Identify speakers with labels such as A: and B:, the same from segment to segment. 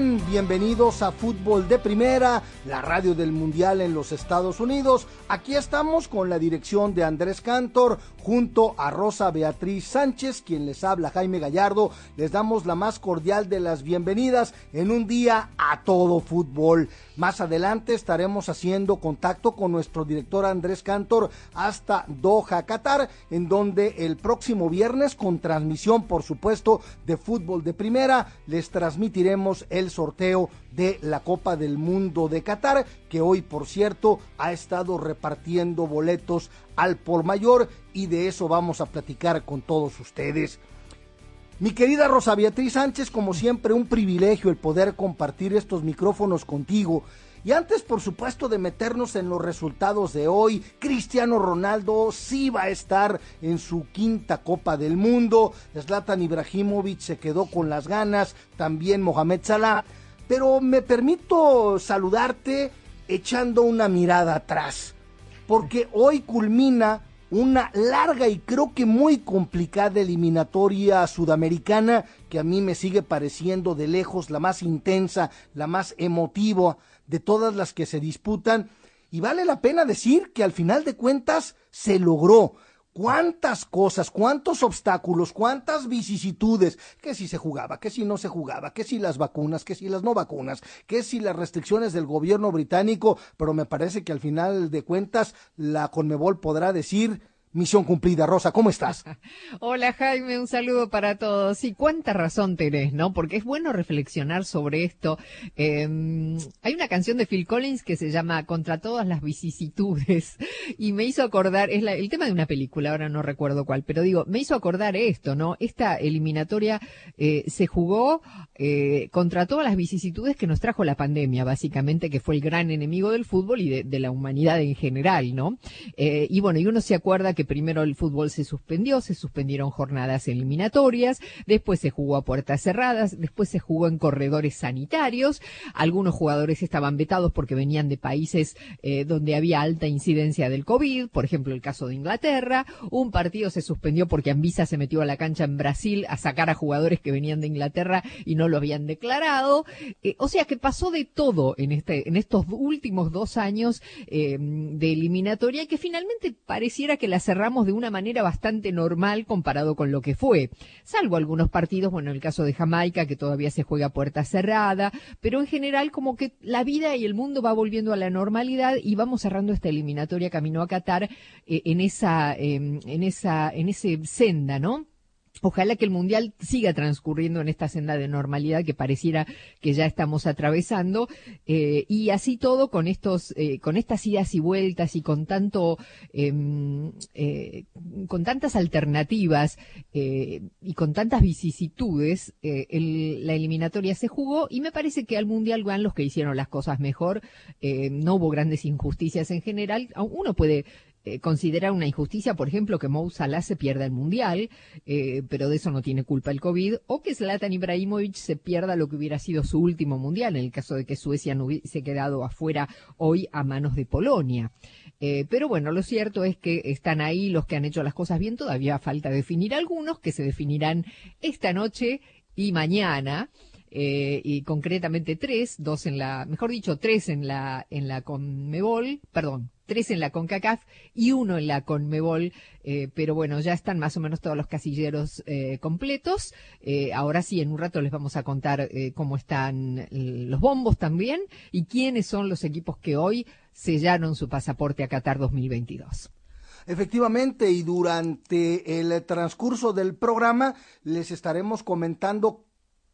A: Bienvenidos a Fútbol de Primera, la radio del Mundial en los Estados Unidos. Aquí estamos con la dirección de Andrés Cantor, junto a Rosa Beatriz Sánchez, quien les habla Jaime Gallardo. Les damos la más cordial de las bienvenidas en un día a todo fútbol. Más adelante estaremos haciendo contacto con nuestro director Andrés Cantor hasta Doha, Qatar, en donde el próximo viernes, con transmisión, por supuesto, de fútbol de primera, les transmitiremos el sorteo de la Copa del Mundo de Qatar, que hoy, por cierto, ha estado repartiendo boletos al por mayor y de eso vamos a platicar con todos ustedes. Mi querida Rosa Beatriz Sánchez, como siempre, un privilegio el poder compartir estos micrófonos contigo. Y antes, por supuesto, de meternos en los resultados de hoy, Cristiano Ronaldo sí va a estar en su quinta Copa del Mundo. Zlatan Ibrahimovic se quedó con las ganas, también Mohamed Salah. Pero me permito saludarte echando una mirada atrás, porque hoy culmina una larga y creo que muy complicada eliminatoria sudamericana que a mí me sigue pareciendo de lejos la más intensa, la más emotiva de todas las que se disputan. Y vale la pena decir que al final de cuentas se logró. Cuántas cosas, cuántos obstáculos, cuántas vicisitudes, que si se jugaba, que si no se jugaba, que si las vacunas, que si las no vacunas, que si las restricciones del gobierno británico, pero me parece que al final de cuentas la Conmebol podrá decir misión cumplida. Rosa, ¿cómo estás?
B: Hola Jaime, un saludo para todos. Y cuánta razón tenés, ¿no? Porque es bueno reflexionar sobre esto. Eh, hay una canción de Phil Collins que se llama Contra todas las vicisitudes y me hizo acordar, es el tema de una película, ahora no recuerdo cuál, pero digo, me hizo acordar esto, ¿no? Esta eliminatoria eh, se jugó eh, contra todas las vicisitudes que nos trajo la pandemia, básicamente, que fue el gran enemigo del fútbol y de, de la humanidad en general, ¿no? Eh, y bueno, y uno se acuerda que primero el fútbol se suspendió, se suspendieron jornadas eliminatorias, después se jugó a puertas cerradas, después se jugó en corredores sanitarios, algunos jugadores estaban vetados porque venían de países eh, donde había alta incidencia del COVID, por ejemplo el caso de Inglaterra, un partido se suspendió porque Anvisa se metió a la cancha en Brasil a sacar a jugadores que venían de Inglaterra y no lo habían declarado, eh, o sea que pasó de todo en este, en estos últimos dos años eh, de eliminatoria que finalmente pareciera que la cerramos de una manera bastante normal comparado con lo que fue, salvo algunos partidos, bueno, el caso de Jamaica que todavía se juega puerta cerrada, pero en general como que la vida y el mundo va volviendo a la normalidad y vamos cerrando esta eliminatoria camino a Qatar eh, en esa, eh, en esa, en ese senda, ¿no? Ojalá que el Mundial siga transcurriendo en esta senda de normalidad que pareciera que ya estamos atravesando eh, y así todo con estos, eh, con estas idas y vueltas y con tanto, eh, eh, con tantas alternativas y con tantas vicisitudes, la eliminatoria se jugó y me parece que al Mundial van los que hicieron las cosas mejor. No hubo grandes injusticias en general. Uno puede eh, considera una injusticia, por ejemplo, que Mo Salah se pierda el Mundial, eh, pero de eso no tiene culpa el COVID, o que Zlatan Ibrahimovic se pierda lo que hubiera sido su último Mundial, en el caso de que Suecia no hubiese quedado afuera hoy a manos de Polonia. Eh, pero bueno, lo cierto es que están ahí los que han hecho las cosas bien, todavía falta definir algunos que se definirán esta noche y mañana. y concretamente tres, dos en la, mejor dicho, tres en la, en la Conmebol, perdón, tres en la CONCACAF y uno en la CONMEBOL, eh, pero bueno, ya están más o menos todos los casilleros eh, completos. Eh, ahora sí, en un rato les vamos a contar cómo están los bombos también y quiénes son los equipos que hoy sellaron su pasaporte a Qatar 2022.
A: Efectivamente, y durante el transcurso del programa les estaremos comentando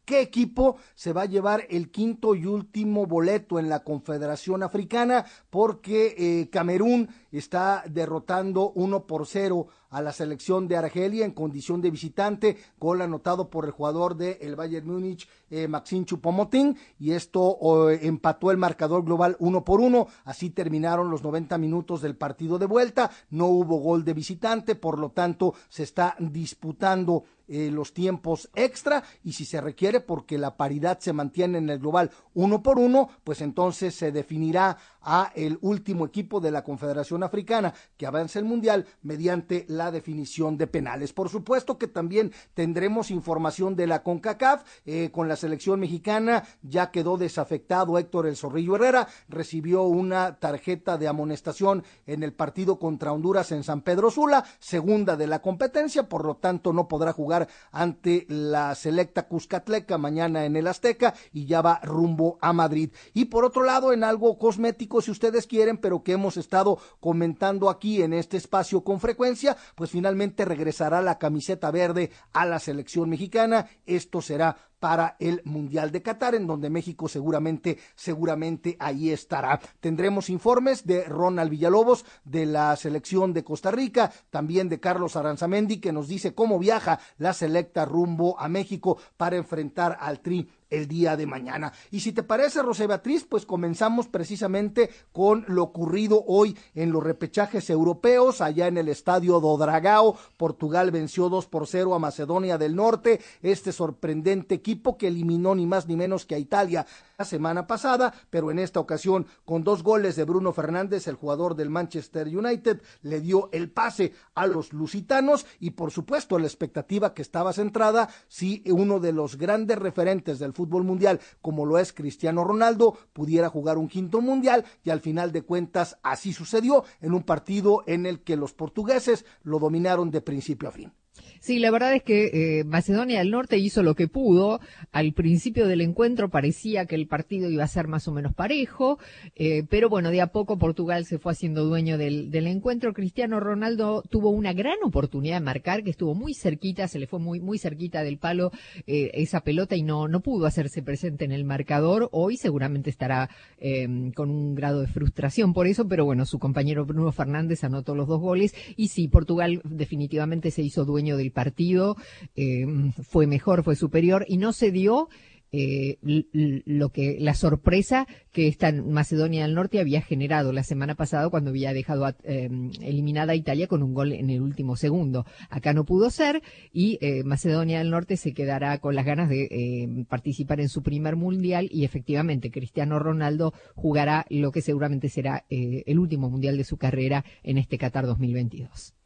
A: qué equipo se va a llevar el quinto y último boleto en la Confederación Africana, porque eh, Camerún está derrotando uno por cero a la selección de Argelia en condición de visitante, gol anotado por el jugador del el Bayern Múnich, eh, Maxime Choupo-Moting, y esto empató el marcador global uno por uno, así terminaron los 90 minutos del partido de vuelta, no hubo gol de visitante, por lo tanto se está disputando eh, los tiempos extra. Y si se requiere porque la paridad se mantiene en el global uno por uno, pues entonces se definirá a el último equipo de la Confederación Africana que avance el Mundial mediante definición de penales. Por supuesto que también tendremos información de la CONCACAF eh, con la selección mexicana, ya quedó desafectado Héctor El Zorrillo Herrera, recibió una tarjeta de amonestación en el partido contra Honduras en San Pedro Sula, segunda de la competencia, por lo tanto no podrá jugar ante la selecta Cuscatleca mañana en el Azteca y ya va rumbo a Madrid. Y por otro lado, en algo cosmético, si ustedes quieren, pero que hemos estado comentando aquí en este espacio con frecuencia, pues finalmente regresará la camiseta verde a la selección mexicana. Esto será para el Mundial de Qatar, en donde México seguramente, seguramente ahí estará. Tendremos informes de Ronald Villalobos de la selección de Costa Rica, también de Carlos Aranzamendi, que nos dice cómo viaja la selecta rumbo a México para enfrentar al Tri el día de mañana. Y si te parece, José Beatriz, pues comenzamos precisamente con lo ocurrido hoy en los repechajes europeos, allá en el estadio Dodragao. Portugal venció 2 por 0 a Macedonia del Norte. Este sorprendente equipo que eliminó ni más ni menos que a Italia semana pasada, pero en esta ocasión con dos goles de Bruno Fernández, el jugador del Manchester United, le dio el pase a los lusitanos y por supuesto la expectativa que estaba centrada si uno de los grandes referentes del fútbol mundial, como lo es Cristiano Ronaldo, pudiera jugar un quinto mundial y al final de cuentas así sucedió en un partido en el que los portugueses lo dominaron de principio a fin.
B: Sí, la verdad es que eh, Macedonia del Norte hizo lo que pudo. Al principio del encuentro parecía que el partido iba a ser más o menos parejo, eh, pero bueno, de a poco Portugal se fue haciendo dueño del, del, encuentro. Cristiano Ronaldo tuvo una gran oportunidad de marcar, que estuvo muy cerquita, se le fue muy, muy cerquita del palo eh, esa pelota y no, no pudo hacerse presente en el marcador. Hoy seguramente estará em, con un grado de frustración por eso, pero bueno, su compañero Bruno Fernández anotó los dos goles y sí, Portugal definitivamente se hizo dueño del partido eh, fue mejor, fue superior y no se dio eh, lo que la sorpresa que esta Macedonia del Norte había generado la semana pasada cuando había dejado eh, eliminada a Italia con un gol en el último segundo. Acá no pudo ser y Macedonia del Norte se quedará con las ganas de participar en su primer mundial y efectivamente Cristiano Ronaldo jugará lo que seguramente será el último mundial de su carrera en este Qatar 2022.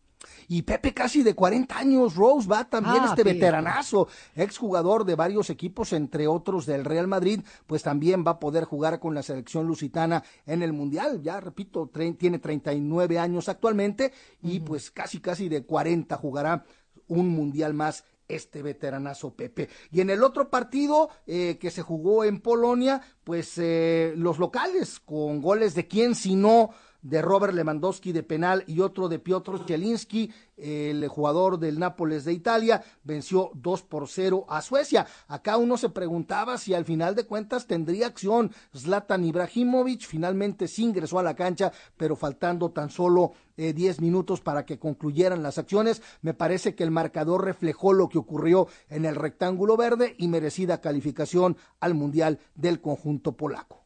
A: Y Pepe casi de 40 años, Rose va también ah, este veteranazo, exjugador de varios equipos, entre otros del Real Madrid, pues también va a poder jugar con la selección lusitana en el Mundial. Ya repito, tiene 39 años actualmente y pues casi casi de 40 jugará un Mundial más este veteranazo Pepe. Y en el otro partido eh, que se jugó en Polonia, pues eh, los locales con goles de quién si no de Robert Lewandowski de penal y otro de Piotr Zielinski, el jugador del Nápoles de Italia, venció 2 por 0 a Suecia. Acá uno se preguntaba si al final de cuentas tendría acción Zlatan Ibrahimovic, finalmente sí ingresó a la cancha, pero faltando tan solo 10 eh, minutos para que concluyeran las acciones. Me parece que el marcador reflejó lo que ocurrió en el rectángulo verde y merecida calificación al Mundial del conjunto polaco.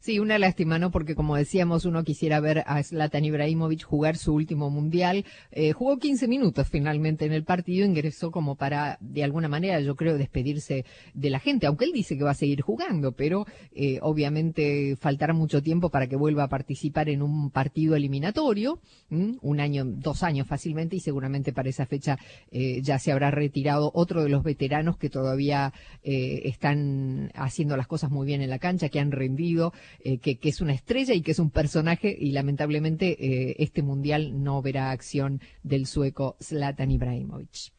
B: Sí, una lástima, ¿no? Porque como decíamos, uno quisiera ver a Zlatan Ibrahimovic jugar su último mundial. Eh, jugó 15 minutos finalmente en el partido, ingresó como para, de alguna manera, yo creo, despedirse de la gente, aunque él dice que va a seguir jugando, pero eh, obviamente faltará mucho tiempo para que vuelva a participar en un partido eliminatorio, un año, dos años fácilmente, y seguramente para esa fecha eh, ya se habrá retirado otro de los veteranos que todavía están haciendo las cosas muy bien en la cancha, que han rendido eh, que, es una estrella y que es un personaje y lamentablemente eh, este mundial no verá acción del sueco Zlatan Ibrahimovic.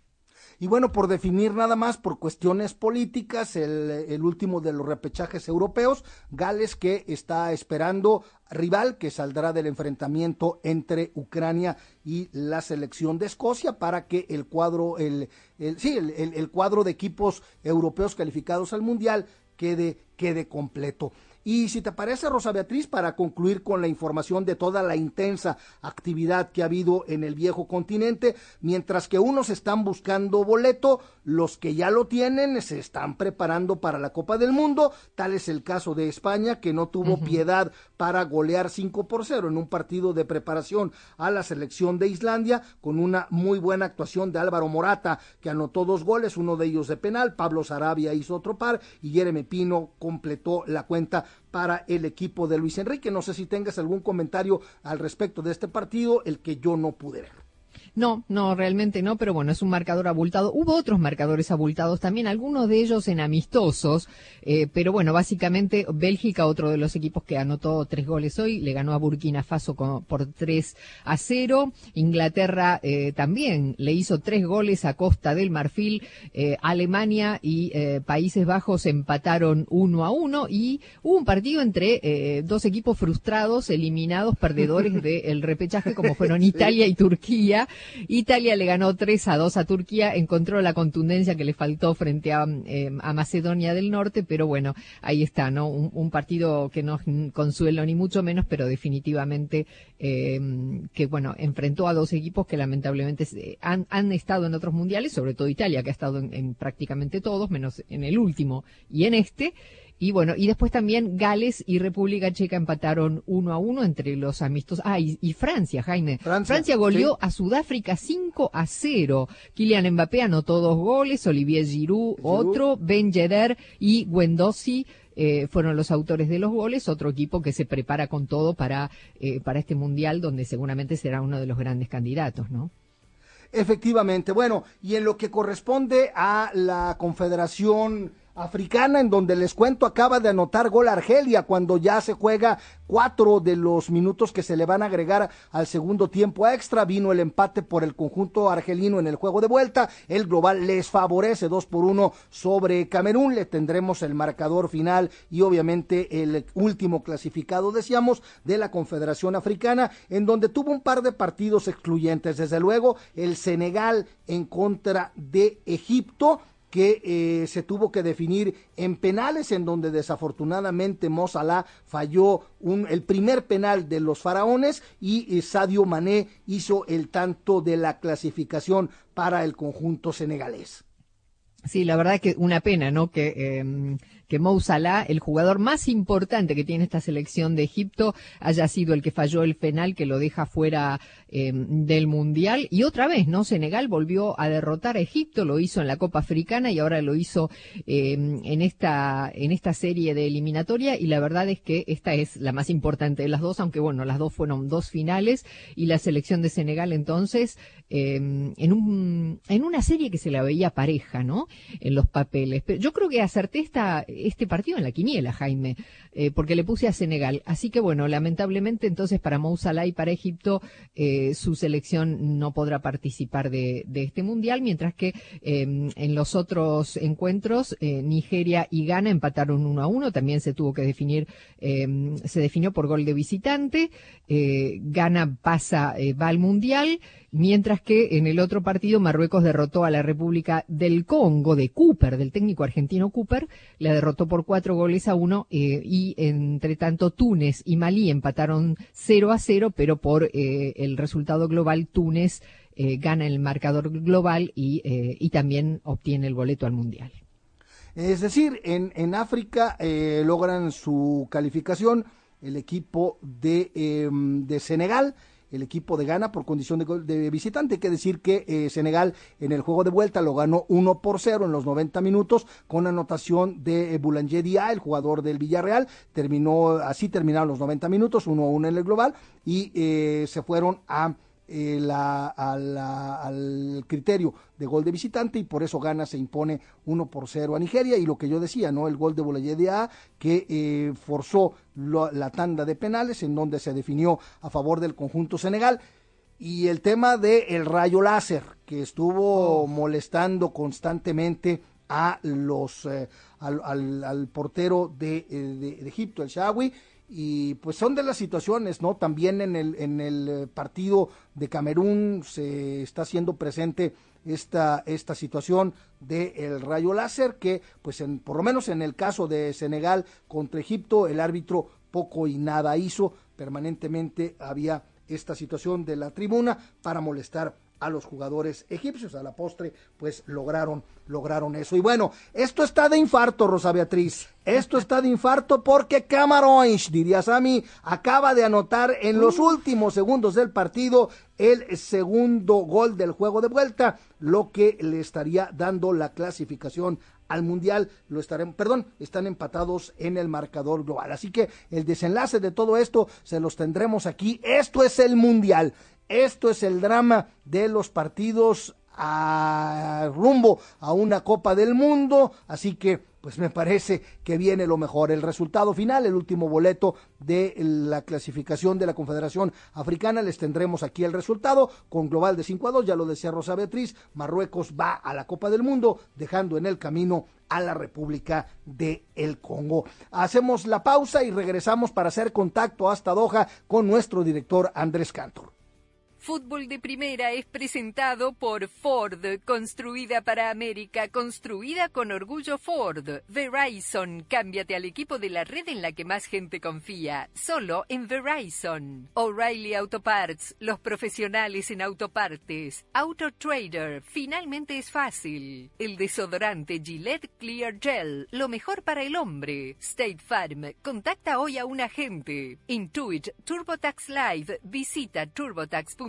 A: Y bueno, por definir nada más por cuestiones políticas, el, el, último de los repechajes europeos, Gales que está esperando rival que saldrá del enfrentamiento entre Ucrania y la selección de Escocia para que el cuadro, el, el sí, el, el, cuadro de equipos europeos calificados al mundial quede, quede completo. Y si te parece, Rosa Beatriz, para concluir con la información de toda la intensa actividad que ha habido en el viejo continente, mientras que unos están buscando boleto, los que ya lo tienen se están preparando para la Copa del Mundo, tal es el caso de España, que no tuvo uh -huh. piedad para golear 5 por 0 en un partido de preparación a la selección de Islandia, con una muy buena actuación de Álvaro Morata, que anotó dos goles, uno de ellos de penal, Pablo Sarabia hizo otro par y Jeremy Pino completó la cuenta para el equipo de Luis Enrique. No sé si tengas algún comentario al respecto de este partido, el que yo no pude ver.
B: No, no, realmente no, pero bueno, es un marcador abultado. Hubo otros marcadores abultados también, algunos de ellos en amistosos, eh, pero bueno, básicamente Bélgica, otro de los equipos que anotó tres goles hoy, le ganó a Burkina Faso con, por 3 a 0. Inglaterra eh, también le hizo tres goles a Costa del Marfil. Eh, Alemania y Países Bajos empataron 1 a 1 y hubo un partido entre dos equipos frustrados, eliminados, perdedores del repechaje, como fueron Italia y Turquía. Italia le ganó 3 a 2 a Turquía, encontró la contundencia que le faltó frente a, a Macedonia del Norte, pero bueno, ahí está, ¿no? Un, partido que no es consuelo ni mucho menos, pero definitivamente eh, que, bueno, enfrentó a dos equipos que lamentablemente han, estado en otros mundiales, sobre todo Italia, que ha estado en prácticamente todos, menos en el último y en este. Y bueno, y después también Gales y República Checa empataron uno a uno entre los amistos. Ah, y, y Francia, Jaime. Francia, Francia goleó sí. a Sudáfrica 5 a 0. Kylian Mbappé anotó dos goles, Olivier Giroud, Giroud. otro, Ben Yedder y Guendossi eh, fueron los autores de los goles, otro equipo que se prepara con todo para, eh, para este mundial donde seguramente será uno de los grandes candidatos, ¿no?
A: Efectivamente, bueno, y en lo que corresponde a la Confederación africana en donde les cuento acaba de anotar gol Argelia cuando ya se juega cuatro de los minutos que se le van a agregar al segundo tiempo extra. Vino el empate por el conjunto argelino en el juego de vuelta. El global les favorece dos por uno sobre Camerún. Le tendremos el marcador final y obviamente el último clasificado decíamos de la Confederación Africana en donde tuvo un par de partidos excluyentes. Desde luego el Senegal en contra de Egipto que eh, se tuvo que definir en penales en donde desafortunadamente Mo falló un, el primer penal de los faraones y eh, Sadio Mané hizo el tanto de la clasificación para el conjunto senegalés.
B: Sí, la verdad que una pena, ¿no? Que eh que Mou el jugador más importante que tiene esta selección de Egipto, haya sido el que falló el penal que lo deja fuera eh, del Mundial. Y otra vez, ¿no? Senegal volvió a derrotar a Egipto, lo hizo en la Copa Africana y ahora lo hizo eh, en, esta, en esta serie de eliminatoria. Y la verdad es que esta es la más importante de las dos, aunque bueno, las dos fueron dos finales y la selección de Senegal entonces eh, en, un, en una serie que se la veía pareja, ¿no? En los papeles. Pero yo creo que acerté esta este partido en la quiniela, Jaime, eh, porque le puse a Senegal. Así que bueno, lamentablemente entonces para Mou Salah y para Egipto eh, su selección no podrá participar de, de este mundial, mientras que eh, en los otros encuentros eh, Nigeria y Ghana empataron uno a uno. También se tuvo que definir, eh, se definió por gol de visitante. Ghana pasa, va al mundial mientras que en el otro partido Marruecos derrotó a la República del Congo de Cooper, del técnico argentino Cooper, la derrotó por cuatro goles a uno eh, y entre tanto Túnez y Malí empataron 0 a 0, pero por eh, el resultado global Túnez eh, gana el marcador global y, y también obtiene el boleto al Mundial.
A: Es decir, en, en África logran su calificación el equipo de, eh, de Senegal el equipo de Ghana por condición de, visitante. Hay que decir que eh, Senegal en el juego de vuelta lo ganó 1 por 0 en los 90 minutos con anotación de eh, Boulanger Dia, el jugador del Villarreal. Terminó, así terminaron los 90 minutos, 1 a 1 en el global y eh, se fueron a eh, la, al criterio de gol de visitante y por eso gana, se impone 1 por 0 a Nigeria y lo que yo decía, ¿no? El gol de Bolayede A que eh, forzó la tanda de penales en donde se definió a favor del conjunto Senegal y el tema del el rayo láser que estuvo oh. molestando constantemente a los eh, al, al, portero de, de, Egipto, el Shawi, y pues son de las situaciones, ¿no? También en el, en el eh, partido de Camerún se está haciendo presente esta, esta situación del el rayo láser, que pues en, por lo menos en el caso de Senegal contra Egipto, el árbitro poco y nada hizo, permanentemente había esta situación de la tribuna para molestar a los jugadores egipcios. A la postre, pues lograron, lograron eso. Y bueno, esto está de infarto, Rosa Beatriz. Esto está de infarto porque Camarões, diría Sami, acaba de anotar en los últimos segundos del partido el segundo gol del juego de vuelta, lo que le estaría dando la clasificación al mundial lo estaremos, perdón, están empatados en el marcador global. Así que el desenlace de todo esto se los tendremos aquí. Esto es el mundial. Esto es el drama de los partidos a rumbo a una Copa del Mundo, así que pues me parece que viene lo mejor. El resultado final, el último boleto de la clasificación de la Confederación Africana, les tendremos aquí el resultado con global de 5 a 2, ya lo decía Rosa Beatriz, Marruecos va a la Copa del Mundo, dejando en el camino a la República de el Congo. Hacemos la pausa y regresamos para hacer contacto hasta Doha con nuestro director Andrés Cantor.
B: Fútbol de Primera es presentado por Ford, construida para América, construida con orgullo Ford. Verizon, cámbiate al equipo de la red en la que más gente confía, solo en Verizon. O'Reilly Auto Parts, los profesionales en autopartes. Auto Trader, finalmente es fácil. El desodorante Gillette Clear Gel, lo mejor para el hombre. State Farm, contacta hoy a un agente. Intuit TurboTax Live, visita turbotax.com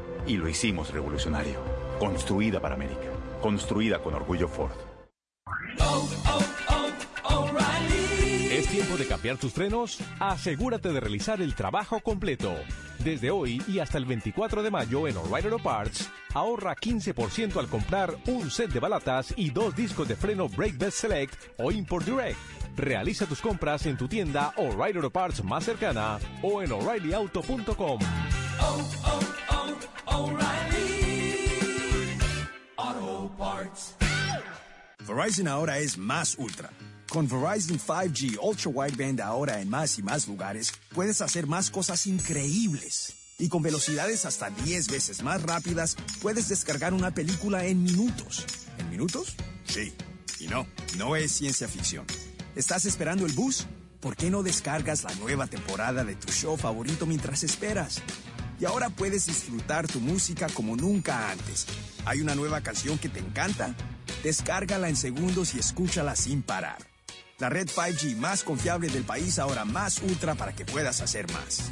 C: y lo hicimos revolucionario. Construida para América. Construida con orgullo Ford.
D: ¿Es tiempo de cambiar tus frenos? Asegúrate de realizar el trabajo completo. Desde hoy y hasta el 24 de mayo en O'Reilly Auto Parts, ahorra 15% al comprar un set de balatas y dos discos de freno Brake Best Select o Import Direct. Realiza tus compras en tu tienda O'Reilly Auto Parts más cercana o en o'ReillyAuto.com.
E: Verizon ahora es más ultra. Con Verizon 5G Ultra Wideband ahora en más y más lugares, puedes hacer más cosas increíbles. Y con velocidades hasta 10 veces más rápidas, puedes descargar una película en minutos. ¿En minutos? Sí. Y no, no es ciencia ficción. ¿Estás esperando el bus? ¿Por qué no descargas la nueva temporada de tu show favorito mientras esperas? Y ahora puedes disfrutar tu música como nunca antes. ¿Hay una nueva canción que te encanta? Descárgala en segundos y escúchala sin parar. La red 5G más confiable del país ahora más ultra para que puedas hacer más.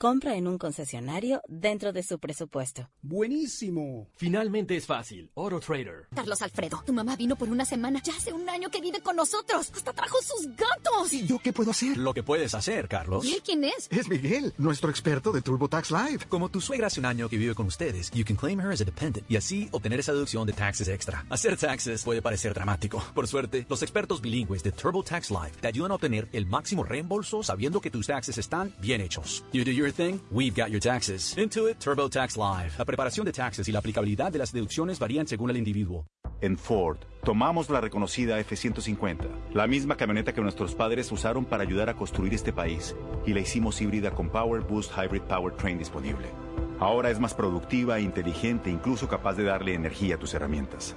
F: Compra en un concesionario dentro de su presupuesto.
G: Buenísimo.
H: Finalmente es fácil. Auto Trader.
I: Carlos Alfredo, tu mamá vino por una semana. Ya hace un año que vive con nosotros. Hasta trajo sus gatos.
J: ¿Y yo qué puedo hacer?
H: Lo que puedes hacer, Carlos.
I: ¿Y él quién es?
J: Es Miguel, nuestro experto de TurboTax Live.
H: Como tu suegra hace un año que vive con ustedes, you can claim her as a dependent y así obtener esa deducción de taxes extra. Hacer taxes puede parecer dramático. Por suerte, los expertos bilingües de TurboTax Live te ayudan a obtener el máximo reembolso sabiendo que tus taxes están bien hechos. You do your thing, we've got your taxes. Intuit TurboTax Live. La preparación de taxes y la aplicabilidad de las deducciones varían según el individuo.
C: En Ford, tomamos la reconocida F-150, la misma camioneta que nuestros padres usaron para ayudar a construir este país, y la hicimos híbrida con Power Boost Hybrid Powertrain disponible. Ahora es más productiva e inteligente, incluso capaz de darle energía a tus herramientas.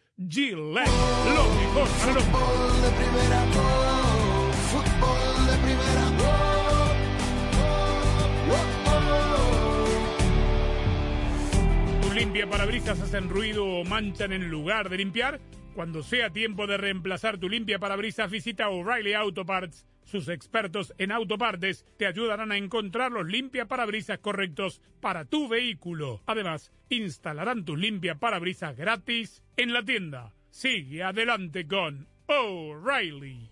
K: Gillette, lo mejor para los...
L: Fútbol de primera, oh, fútbol de primera, oh,
K: ¿Tu limpia parabrisas hacen ruido o manchan en lugar de limpiar? Cuando sea tiempo de reemplazar tu limpia parabrisas, visita O'Reilly Auto Parts. Sus expertos en autopartes te ayudarán a encontrar los limpia parabrisas correctos para tu vehículo. Además, instalarán tus limpia parabrisas gratis en la tienda. Sigue adelante con O'Reilly.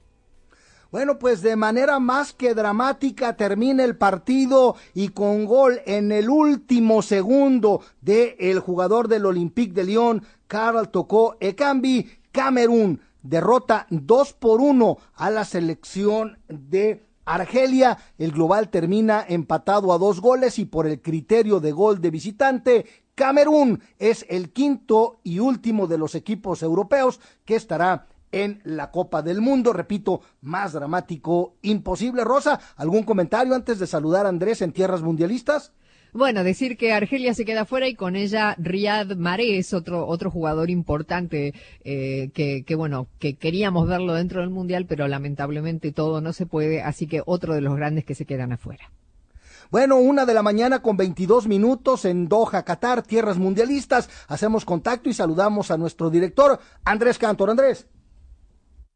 A: Bueno, pues de manera más que dramática termina el partido y con gol en el último segundo de el jugador del Olympique de Lyon, Carl Tocó Ekambi, Camerún derrota 2 por 1 a la selección de Argelia. El global termina empatado a dos goles y por el criterio de gol de visitante, Camerún es el quinto y último de los equipos europeos que estará en la Copa del Mundo. Repito, más dramático imposible. Rosa, ¿algún comentario antes de saludar a Andrés en tierras mundialistas?
B: Bueno, decir que Argelia se queda fuera y con ella Riyad Mahrez, otro otro jugador importante eh, que, que bueno que queríamos verlo dentro del mundial, pero lamentablemente todo no se puede, así que otro de los grandes que se quedan afuera.
A: Bueno, una de la mañana con 22 minutos en Doha, Qatar, tierras mundialistas. Hacemos contacto y saludamos a nuestro director, Andrés Cantor. Andrés.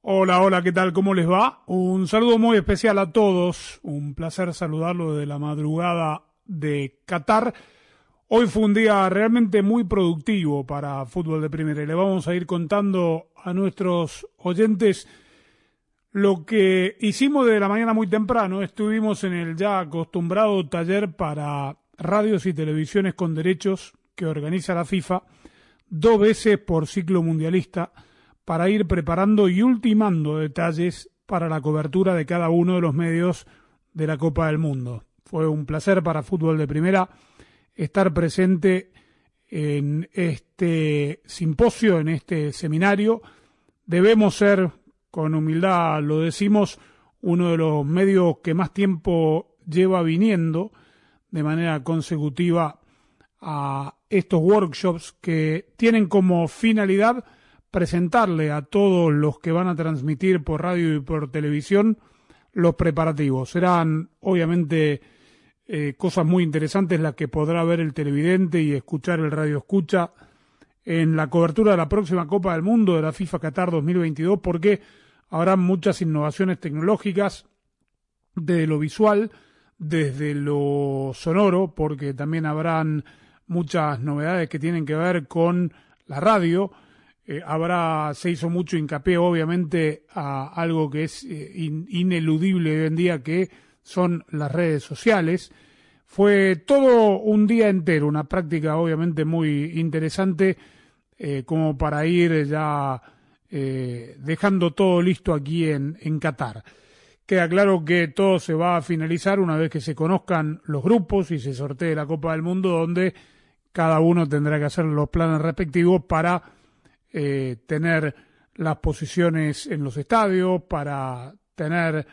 K: Hola, hola, ¿qué tal? ¿Cómo les va? Un saludo muy especial a todos. Un placer saludarlo de la madrugada de Qatar. Hoy fue un día realmente muy productivo para fútbol de primera y le vamos a ir contando a nuestros oyentes lo que hicimos de la mañana muy temprano. Estuvimos en el ya acostumbrado taller para radios y televisiones con derechos que organiza la FIFA dos veces por ciclo mundialista para ir preparando y ultimando detalles para la cobertura de cada uno de los medios de la Copa del Mundo. Fue un placer para Fútbol de Primera estar presente en este simposio, en este seminario. Debemos ser, con humildad lo decimos, uno de los medios que más tiempo lleva viniendo de manera consecutiva a estos workshops que tienen como finalidad presentarle a todos los que van a transmitir por radio y por televisión los preparativos. Serán obviamente eh, cosas muy interesantes las que podrá ver el televidente y escuchar el radio escucha en la cobertura de la próxima Copa del Mundo de la FIFA Qatar 2022 porque habrá muchas innovaciones tecnológicas de lo visual, desde lo sonoro, porque también habrán muchas novedades que tienen que ver con la radio. Eh, habrá, se hizo mucho hincapié, obviamente, a algo que es eh, ineludible hoy en día, que son las redes sociales. Fue todo un día entero, una práctica obviamente muy interesante, eh, como para ir ya dejando todo listo aquí en, en Qatar. Queda claro que todo se va a finalizar una vez que se conozcan los grupos y se sortee la Copa del Mundo, donde cada uno tendrá que hacer los planes respectivos para eh, tener las posiciones en los estadios, para tener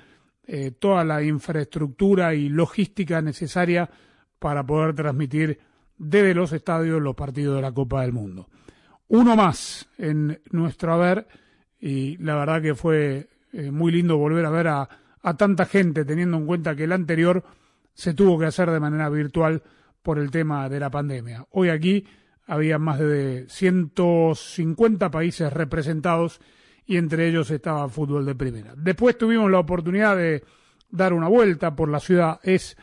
K: eh, toda la infraestructura y logística necesaria para poder transmitir desde los estadios los partidos de la Copa del Mundo. Uno más en nuestro haber y la verdad que fue eh, muy lindo volver a ver a, a tanta gente teniendo en cuenta que el anterior se tuvo que hacer de manera virtual por el tema de la pandemia. Hoy aquí había más de 150 países representados y entre ellos estaba fútbol de primera. Después tuvimos la oportunidad de dar una vuelta por la ciudad. Es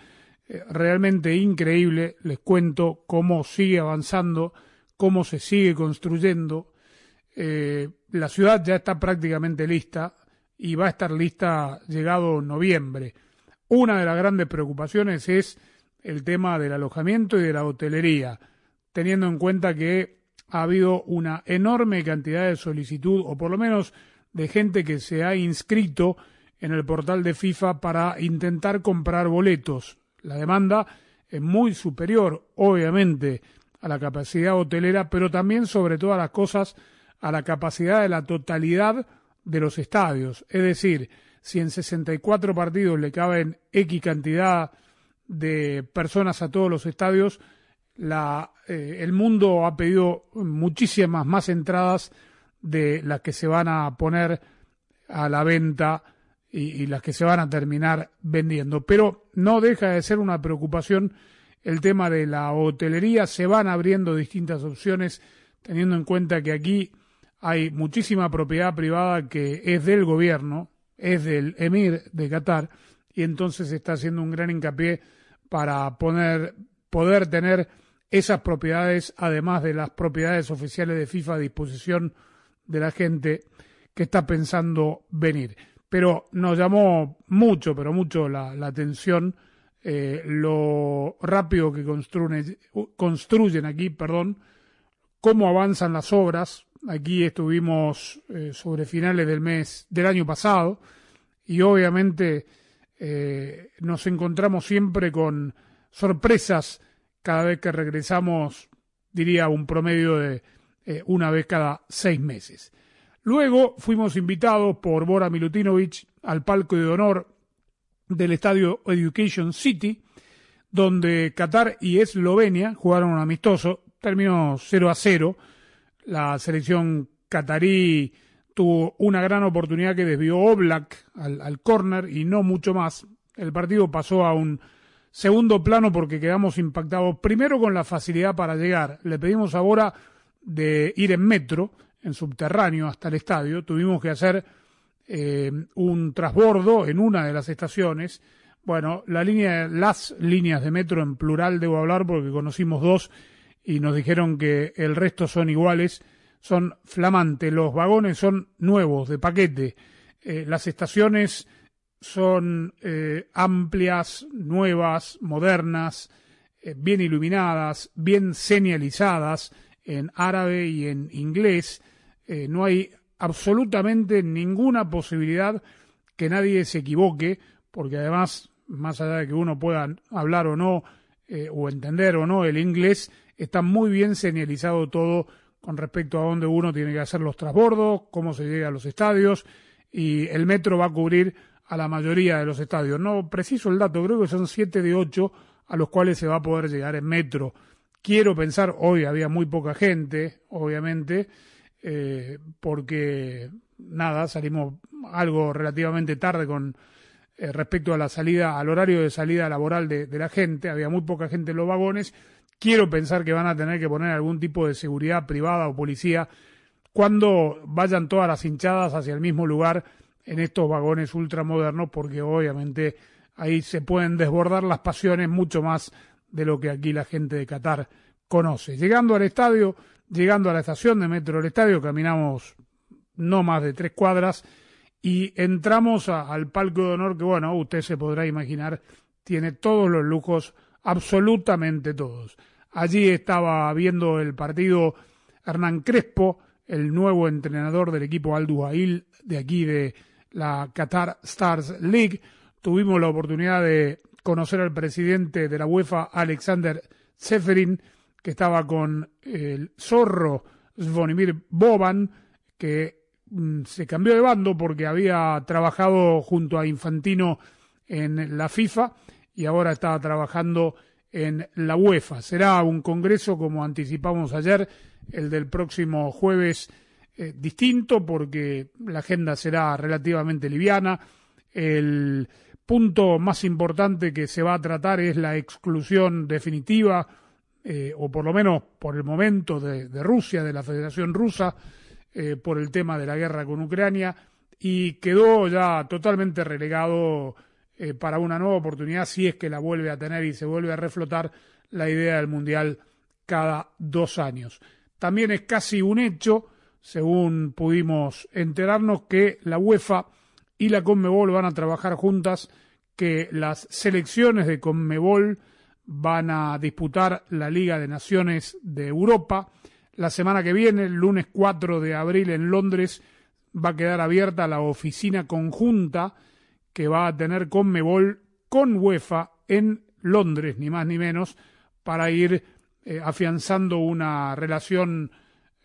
K: eh, realmente increíble, les cuento cómo sigue avanzando, cómo se sigue construyendo. Eh, la ciudad ya está prácticamente lista y va a estar lista llegado noviembre. Una de las grandes preocupaciones es el tema del alojamiento y de la hotelería, teniendo en cuenta que ha habido una enorme cantidad de solicitud, o por lo menos de gente que se ha inscrito en el portal de FIFA para intentar comprar boletos. La demanda es muy superior, obviamente, a la capacidad hotelera, pero también, sobre todas las cosas, a la capacidad de la totalidad de los estadios. Es decir, si en 64 partidos le caben X cantidad de personas a todos los estadios, la, eh, el mundo ha pedido muchísimas más entradas de las que se van a poner a la venta y, y, las que se van a terminar vendiendo. Pero no deja de ser una preocupación el tema de la hotelería. Se van abriendo distintas opciones teniendo en cuenta que aquí hay muchísima propiedad privada que es del gobierno, es del emir de Qatar, y entonces se está haciendo un gran hincapié para poner, poder tener esas propiedades, además de las propiedades oficiales de FIFA a disposición de la gente que está pensando venir. Pero nos llamó mucho, pero mucho la, la atención eh, lo rápido que construyen, construyen aquí, perdón, cómo avanzan las obras, Aquí estuvimos eh, sobre finales del mes del año pasado y obviamente eh, nos encontramos siempre con sorpresas cada vez que regresamos, diría un promedio de eh, una vez cada seis meses. Luego fuimos invitados por Bora Milutinovic al palco de honor del estadio Education City, donde Qatar y Eslovenia jugaron un amistoso, terminó 0 a 0 la selección catarí tuvo una gran oportunidad que desvió Oblak al, al córner y no mucho más. El partido pasó a un segundo plano porque quedamos impactados primero con la facilidad para llegar. Le pedimos ahora de ir en metro, en subterráneo hasta el estadio. Tuvimos que hacer eh, un trasbordo en una de las estaciones. Bueno, la línea, las líneas de metro en plural debo hablar porque conocimos dos y nos dijeron que el resto son iguales, son flamantes, los vagones son nuevos, de paquete, eh, las estaciones son eh, amplias, nuevas, modernas, eh, bien iluminadas, bien señalizadas en árabe y en inglés. no hay absolutamente ninguna posibilidad que nadie se equivoque, porque además, más allá de que uno pueda hablar o no, o entender o no el inglés, está muy bien señalizado todo con respecto a dónde uno tiene que hacer los transbordos, cómo se llega a los estadios y el metro va a cubrir a la mayoría de los estadios. No preciso el dato, creo que son siete de ocho a los cuales se va a poder llegar en metro. Quiero pensar, hoy había muy poca gente, obviamente, eh, porque nada, salimos algo relativamente tarde con eh, respecto a la salida, al horario de salida laboral de, de la gente, había muy poca gente en los vagones Quiero pensar que van a tener que poner algún tipo de seguridad privada o policía cuando vayan todas las hinchadas hacia el mismo lugar en estos vagones ultramodernos, porque obviamente ahí se pueden desbordar las pasiones mucho más de lo que aquí la gente de Qatar conoce. Llegando al estadio, llegando a la estación de metro del estadio, caminamos no más de tres cuadras y entramos al palco de honor que, bueno, usted se podrá imaginar, tiene todos los lujos absolutamente todos. Allí estaba viendo el partido Hernán Crespo, el nuevo entrenador del equipo Al de aquí de la Qatar Stars League. Tuvimos la oportunidad de conocer al presidente de la UEFA, Alexander Seferin, que estaba con el zorro Zvonimir Boban, que mm, se cambió de bando porque había trabajado junto a Infantino en la FIFA y ahora está trabajando en la UEFA. Será un congreso, como anticipamos ayer, el del próximo jueves eh, distinto porque la agenda será relativamente liviana. El punto más importante que se va a tratar es la exclusión definitiva, eh, o por lo menos por el momento, de, Rusia, de la Federación Rusa, eh, por el tema de la guerra con Ucrania, y quedó ya totalmente relegado para una nueva oportunidad si es que la vuelve a tener y se vuelve a reflotar la idea del Mundial cada dos años. También es casi un hecho según pudimos enterarnos, que la UEFA y la Conmebol van a trabajar juntas, que las selecciones de Conmebol van a disputar la Liga de Naciones de Europa. La semana que viene, el lunes 4 de abril en Londres, va a quedar abierta la oficina conjunta que va a tener Conmebol con UEFA en Londres, ni más ni menos, para ir eh, afianzando una relación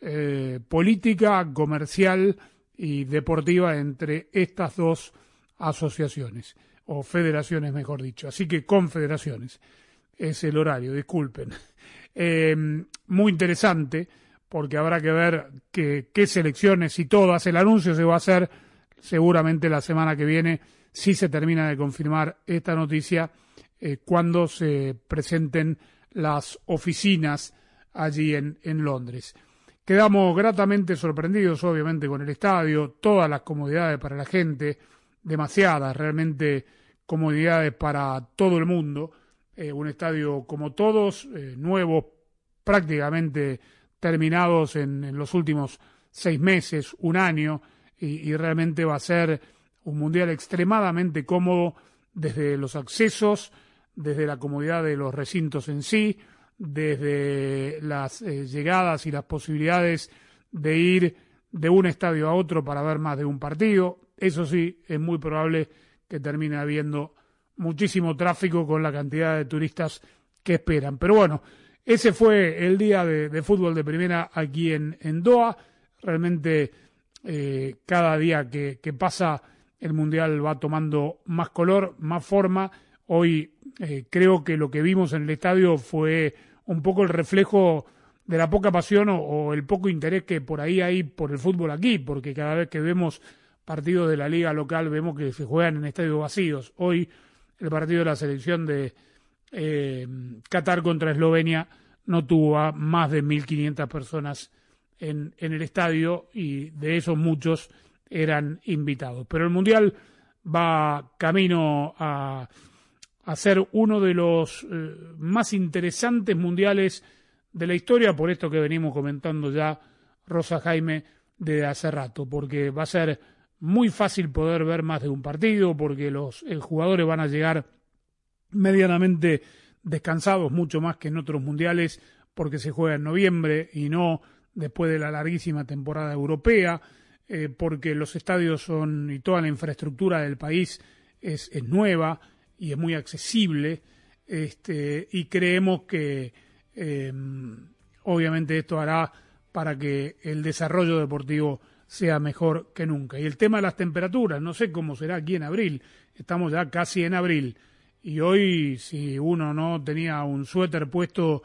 K: eh, política, comercial y deportiva entre estas dos asociaciones, o federaciones, mejor dicho. Así que confederaciones. Es el horario, disculpen. Eh, muy interesante, porque habrá que ver qué selecciones y todas. El anuncio se va a hacer seguramente la semana que viene, si se termina de confirmar esta noticia, eh, cuando se presenten las oficinas allí en Londres. Quedamos gratamente sorprendidos, obviamente, con el estadio, todas las comodidades para la gente, demasiadas realmente comodidades para todo el mundo. Eh, un estadio como todos, eh, nuevos, prácticamente terminados en, los últimos seis meses, un año, y realmente va a ser un mundial extremadamente cómodo desde los accesos, desde la comodidad de los recintos en sí, desde las eh, llegadas y las posibilidades de ir de un estadio a otro para ver más de un partido. Eso sí, es muy probable que termine habiendo muchísimo tráfico con la cantidad de turistas que esperan. Pero bueno, ese fue el día de, fútbol de primera aquí en, Doha. Realmente eh, cada día que, pasa el Mundial va tomando más color, más forma. Hoy eh, creo que lo que vimos en el estadio fue un poco el reflejo de la poca pasión o, el poco interés que por ahí hay por el fútbol aquí, porque cada vez que vemos partidos de la liga local vemos que se juegan en estadios vacíos. Hoy el partido de la selección de eh, Qatar contra Eslovenia no tuvo más de 1.500 personas en, en, el estadio y de esos muchos eran invitados. Pero el Mundial va camino a a ser uno de los eh, más interesantes mundiales de la historia, por esto que venimos comentando ya Rosa Jaime de hace rato, porque va a ser muy fácil poder ver más de un partido, porque los eh, jugadores van a llegar medianamente descansados, mucho más que en otros mundiales, porque se juega en noviembre y no después de la larguísima temporada europea, eh, porque los estadios son y toda la infraestructura del país es, es nueva, y es muy accesible este, y creemos que em, obviamente esto hará para que el desarrollo deportivo sea mejor que nunca. Y el tema de las temperaturas, no sé cómo será aquí en abril, estamos ya casi en abril y hoy si uno no tenía un suéter puesto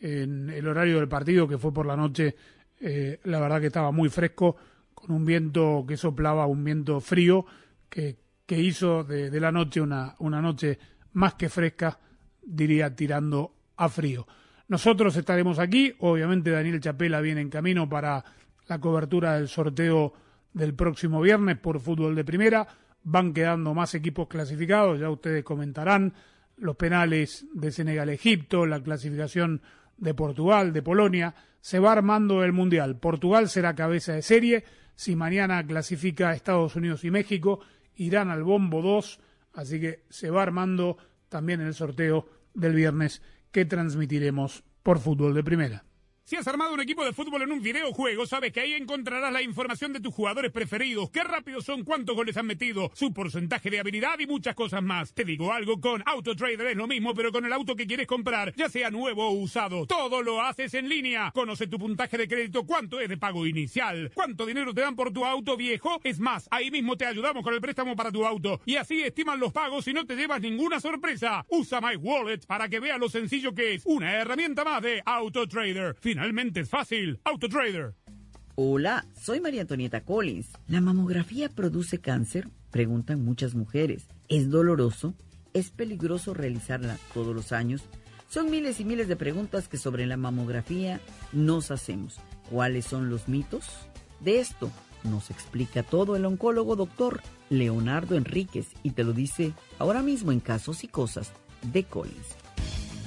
K: en el horario del partido que fue por la noche, eh, la verdad que estaba muy fresco, con un viento que soplaba, un viento frío que que hizo de, la noche una, una noche más que fresca, diría tirando a frío. Nosotros estaremos aquí, obviamente Daniel Chapela viene en camino para la cobertura del sorteo del próximo viernes por fútbol de primera. Van quedando más equipos clasificados, ya ustedes comentarán los penales de Senegal-Egipto, la clasificación de Portugal, de Polonia. Se va armando el Mundial. Portugal será cabeza de serie. Si mañana clasifica Estados Unidos y México, irán al bombo 2, así que se va armando también el sorteo del viernes que transmitiremos por fútbol de primera. Si has armado un equipo de fútbol en un videojuego, sabes que ahí encontrarás la información de tus jugadores preferidos, qué rápidos son, cuántos goles han metido, su porcentaje de habilidad y muchas cosas más. Te digo algo, con AutoTrader es lo mismo, pero con el auto que quieres comprar, ya sea nuevo o usado. Todo lo haces en línea. Conoce tu puntaje de crédito, cuánto es de pago inicial, cuánto dinero te dan por tu auto viejo. Es más, ahí mismo te ayudamos con el préstamo para tu auto. Y así estiman los pagos y no te llevas ninguna sorpresa. Usa My Wallet para que veas lo sencillo que es. Una herramienta más de AutoTrader. Finalmente es fácil. AutoTrader.
M: Hola, soy María Antonieta Collins. ¿La mamografía produce cáncer? Preguntan muchas mujeres. ¿Es doloroso? ¿Es peligroso realizarla todos los años? Son miles y miles de preguntas que sobre la mamografía nos hacemos. ¿Cuáles son los mitos? De esto nos explica todo el oncólogo doctor Leonardo Enríquez y te lo dice ahora mismo en Casos y Cosas de Collins.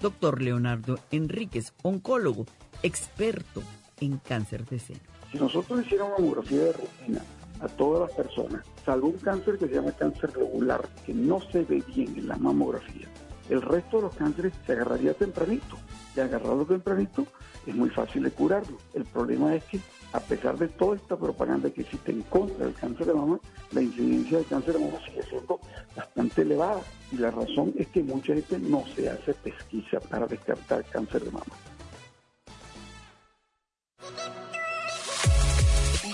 M: Doctor Leonardo Enríquez, oncólogo, experto en cáncer de seno.
N: Si nosotros hiciéramos mamografía de rutina a todas las personas, salvo un cáncer que se llama cáncer regular, que no se ve bien en la mamografía, el resto de los cánceres se agarraría tempranito. Y agarrarlo tempranito es muy fácil de curarlo. El problema es que a pesar de toda esta propaganda que existe en contra del cáncer de mama, la incidencia de cáncer de mama sigue siendo bastante elevada. Y la razón es que mucha gente no se hace pesquisa para descartar cáncer de mama.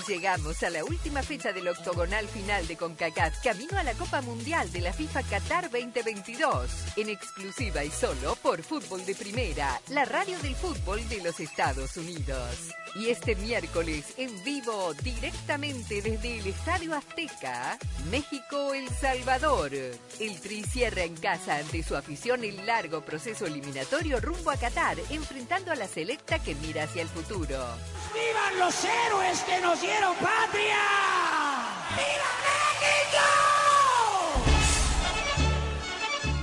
B: Llegamos a la última fecha del octogonal final de CONCACAF, camino a la Copa Mundial de la FIFA Qatar 2022, en exclusiva y solo por Fútbol de Primera, la radio del fútbol de los Estados Unidos. Y este miércoles, en vivo, directamente desde el Estadio Azteca, México-El Salvador. El Tri cierra en casa ante su afición el largo proceso eliminatorio rumbo a Qatar, enfrentando a la selecta que mira hacia el futuro.
O: ¡Vivan los héroes que nos dieron patria! ¡Viva México!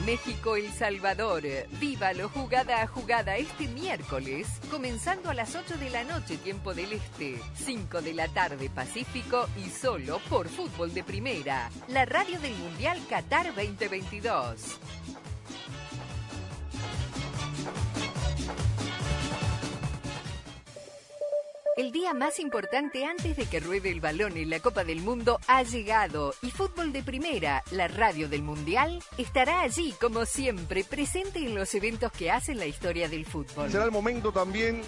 B: México-El Salvador. Vívalo jugada a jugada este miércoles, comenzando a las 8 de la noche, tiempo del Este, 5 de la tarde Pacífico y solo por Fútbol de Primera, la radio del Mundial Qatar 2022. El día más importante antes de que ruede el balón en la Copa del Mundo ha llegado y Fútbol de Primera, la radio del Mundial, estará allí como siempre, presente en los eventos que hacen la historia del fútbol.
P: Será el momento también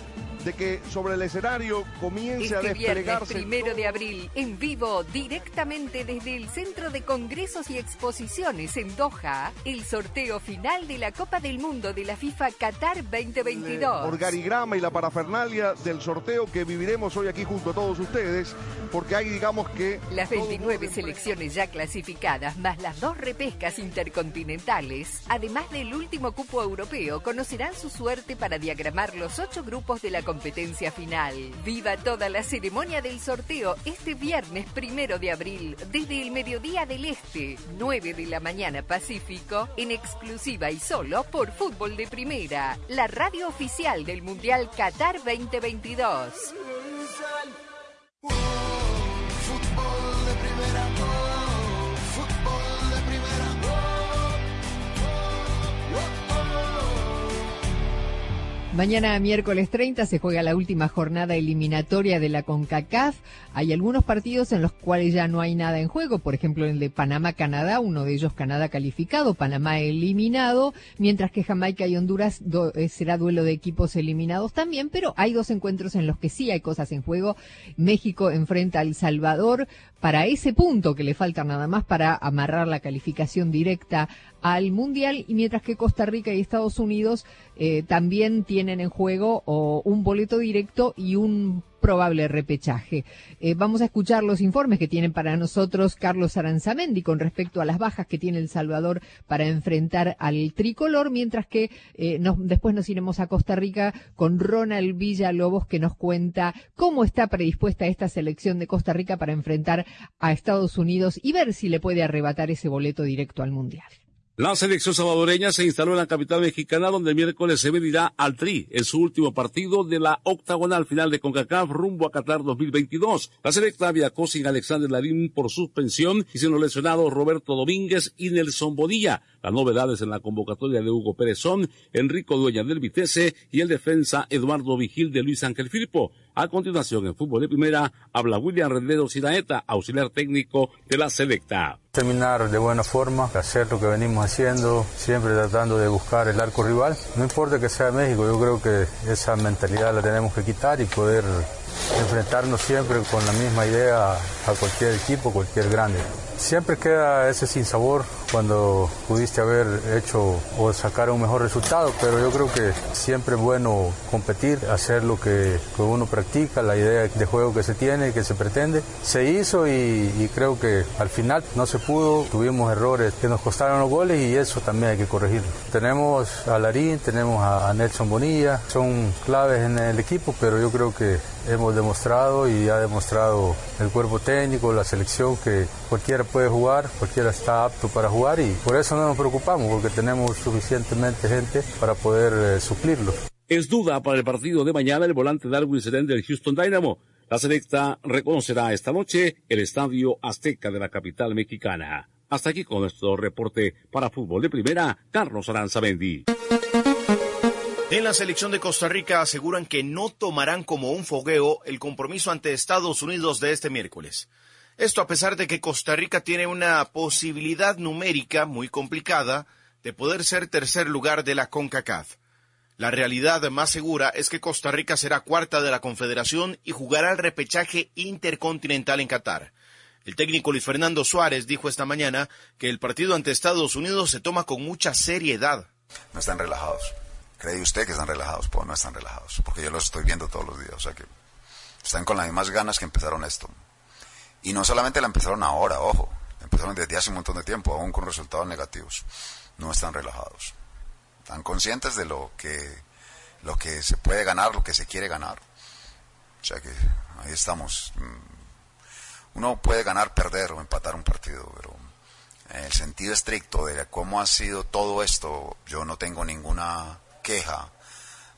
P: de que sobre el escenario comience a
B: Este viernes
P: desplegarse.
B: primero de abril, en vivo, directamente desde el Centro de Congresos y Exposiciones en Doha, el sorteo final de la Copa del Mundo de la FIFA Qatar 2022.
P: organigrama y la parafernalia del sorteo que viviremos hoy aquí junto a todos ustedes, porque hay, digamos que...
B: Las 29 selecciones ya clasificadas, más las dos repescas intercontinentales, además del último cupo europeo, conocerán su suerte para diagramar los ocho grupos de la competencia final. Viva toda la ceremonia del sorteo este viernes primero de abril, desde el mediodía del Este, 9 de la mañana Pacífico, en exclusiva y solo por Fútbol de Primera, la radio oficial del Mundial Qatar 2022. Mañana miércoles 30 se juega la última jornada eliminatoria de la CONCACAF. Hay algunos partidos en los cuales ya no hay nada en juego, por ejemplo el de Panamá-Canadá, uno de ellos Canadá calificado, Panamá eliminado, mientras que Jamaica y Honduras eh, será duelo de equipos eliminados también, pero hay dos encuentros en los que sí hay cosas en juego. México enfrenta a El Salvador para ese punto que le falta nada más para amarrar la calificación directa al Mundial, y mientras que Costa Rica y Estados Unidos eh, también tienen en juego un boleto directo y un probable repechaje. Eh, vamos a escuchar los informes que tienen para nosotros Carlos Aranzamendi con respecto a las bajas que tiene El Salvador para enfrentar al tricolor, mientras que eh, después nos iremos a Costa Rica con Ronald Villalobos que nos cuenta cómo está predispuesta esta selección de Costa Rica para enfrentar a Estados Unidos y ver si le puede arrebatar ese boleto directo al Mundial.
Q: La selección salvadoreña se instaló en la capital mexicana donde el miércoles se medirá al Tri en su último partido de la octagonal final de CONCACAF rumbo a Qatar 2022. La selecta viajó sin Alexander Larín por suspensión y sin los lesionados Roberto Domínguez y Nelson Bonilla. Las novedades en la convocatoria de Hugo Pérezón, Enrico Dueña del Vitesse y el defensa Eduardo Vigil de Luis Ángel Firpo. A continuación, en fútbol de primera, habla William Renderos Sinaeta, auxiliar técnico de la selecta.
R: Terminar de buena forma, hacer lo que venimos haciendo, siempre tratando de buscar el arco rival. No importa que sea México, yo creo que esa mentalidad la tenemos que quitar y poder enfrentarnos siempre con la misma idea a cualquier equipo, cualquier grande. Siempre queda ese sinsabor cuando pudiste haber hecho o sacar un mejor resultado, pero yo creo que siempre es bueno competir, hacer lo que, uno practica, la idea de juego que se tiene, que se pretende. Se hizo y, creo que al final no se pudo, tuvimos errores que nos costaron los goles y eso también hay que corregirlo. Tenemos a Larín, tenemos a Nelson Bonilla, son claves en el equipo, pero yo creo que hemos demostrado y ha demostrado el cuerpo técnico, la selección, que cualquiera puede jugar, cualquiera está apto para jugar y por eso no nos preocupamos, porque tenemos suficientemente gente para poder eh, suplirlo.
Q: Es duda para el partido de mañana el volante Darwin Seren del Houston Dynamo. La selecta reconocerá esta noche el Estadio Azteca de la capital mexicana. Hasta aquí con nuestro reporte para Fútbol de Primera, Carlos Aranzabendi.
S: En la selección de Costa Rica aseguran que no tomarán como un fogueo el compromiso ante Estados Unidos de este miércoles. Esto a pesar de que Costa Rica tiene una posibilidad numérica muy complicada de poder ser tercer lugar de la CONCACAF. La realidad más segura es que Costa Rica será cuarta de la Confederación y jugará el repechaje intercontinental en Qatar. El técnico Luis Fernando Suárez dijo esta mañana que el partido ante Estados Unidos se toma con mucha seriedad.
T: No están relajados ¿Cree usted que están relajados? Pues no están relajados, porque yo los estoy viendo todos los días. O sea que están con las mismas ganas que empezaron esto. Y no solamente la empezaron ahora, ojo, empezaron desde hace un montón de tiempo, aún con resultados negativos. No están relajados. Están conscientes de lo que, lo que se puede ganar, lo que se quiere ganar. O sea que ahí estamos. Mm, uno puede ganar, perder o empatar un partido, pero en el sentido estricto de cómo ha sido todo esto, yo no tengo ninguna queja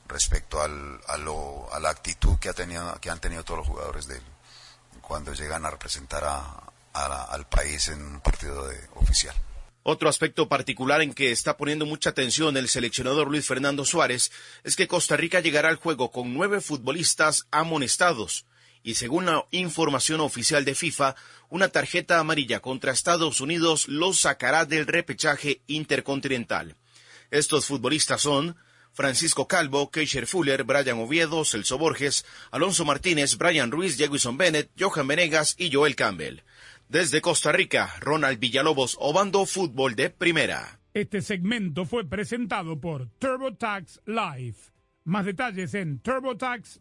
T: respecto al, a, lo, a, la actitud que, ha tenido, que han tenido todos los jugadores de él cuando llegan a representar al país en un partido de, oficial.
S: Otro aspecto particular en que está poniendo mucha atención el seleccionador Luis Fernando Suárez es que Costa Rica llegará al juego con nueve futbolistas amonestados y según la información oficial de FIFA, una tarjeta amarilla contra Estados Unidos los sacará del repechaje intercontinental. Estos futbolistas son Francisco Calvo, Keisher Fuller, Brian Oviedo, Celso Borges, Alonso Martínez, Brian Ruiz, Jewison Bennett, Johan Venegas y Joel Campbell. Desde Costa Rica, Ronald Villalobos, Obando Fútbol de Primera.
K: Este segmento fue presentado por TurboTax Live. Más detalles en TurboTax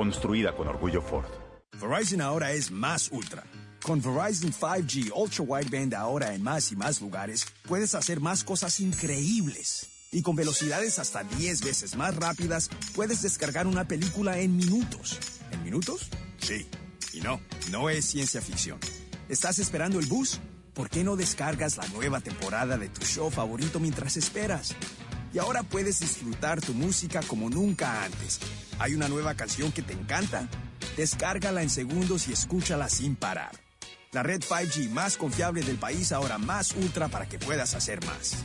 C: Construida con orgullo Ford.
E: Verizon ahora es más ultra. Con Verizon 5G Ultra Wideband ahora en más y más lugares, puedes hacer más cosas increíbles. Y con velocidades hasta 10 veces más rápidas, puedes descargar una película en minutos. ¿En minutos? Sí. Y no, no es ciencia ficción. ¿Estás esperando el bus? ¿Por qué no descargas la nueva temporada de tu show favorito mientras esperas? Y ahora puedes disfrutar tu música como nunca antes. ¿Hay una nueva canción que te encanta? Descárgala en segundos y escúchala sin parar. La red 5G más confiable del país ahora más ultra para que puedas hacer más.